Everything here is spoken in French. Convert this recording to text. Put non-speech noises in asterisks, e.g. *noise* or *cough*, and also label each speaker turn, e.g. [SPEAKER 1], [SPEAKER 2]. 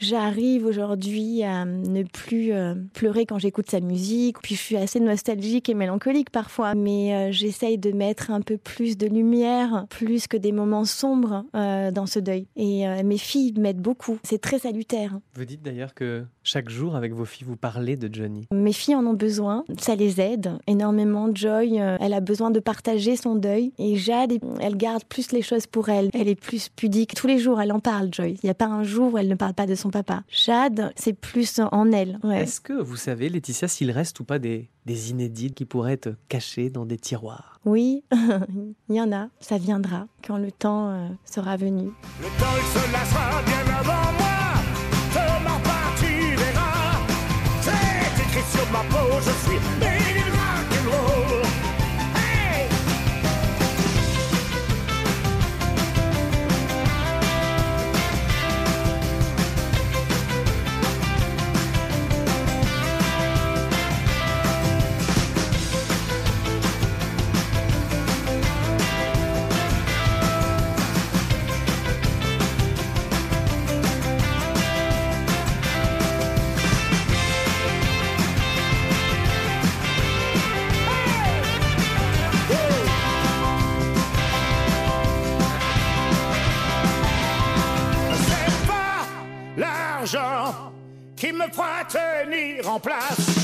[SPEAKER 1] J'arrive aujourd'hui à ne plus euh, pleurer quand j'écoute sa musique. Puis je suis assez nostalgique et mélancolique parfois, mais euh, j'essaye de mettre un peu plus de lumière, plus que des moments sombres euh, dans ce deuil. Et mes filles m'aident beaucoup. C'est très salutaire.
[SPEAKER 2] Vous dites d'ailleurs que chaque jour avec vos filles, vous parlez de Johnny.
[SPEAKER 1] Mes filles en ont besoin. Ça les aide énormément. Joy, elle a besoin de partager son deuil. Et Jade, elle garde plus les choses pour elle. Elle est plus pudique. Tous les jours, elle en parle, Joy. Il n'y a pas un jour où elle ne parle pas de son papa. Jade, c'est plus en elle.
[SPEAKER 2] Est-ce que vous savez, Laetitia, s'il reste ou pas des, des inédits qui pourraient être cachés dans des tiroirs?
[SPEAKER 1] Oui, *laughs* il y en a. Ça viendra quand le temps euh, sera venu. Le temps, il se lassera bien Boże, sweet.
[SPEAKER 3] Qui me fera tenir en place.